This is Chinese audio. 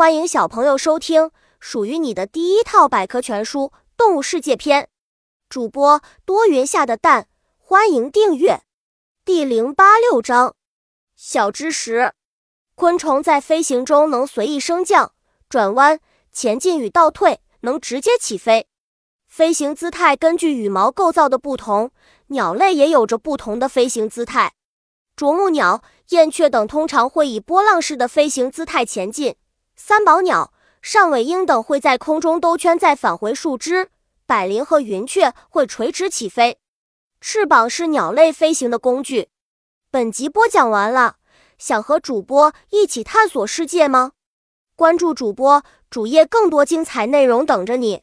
欢迎小朋友收听属于你的第一套百科全书《动物世界》篇。主播多云下的蛋，欢迎订阅。第零八六章：小知识。昆虫在飞行中能随意升降、转弯、前进与倒退，能直接起飞。飞行姿态根据羽毛构造的不同，鸟类也有着不同的飞行姿态。啄木鸟、燕雀等通常会以波浪式的飞行姿态前进。三宝鸟、上尾鹰等会在空中兜圈再返回树枝，百灵和云雀会垂直起飞。翅膀是鸟类飞行的工具。本集播讲完了，想和主播一起探索世界吗？关注主播主页，更多精彩内容等着你。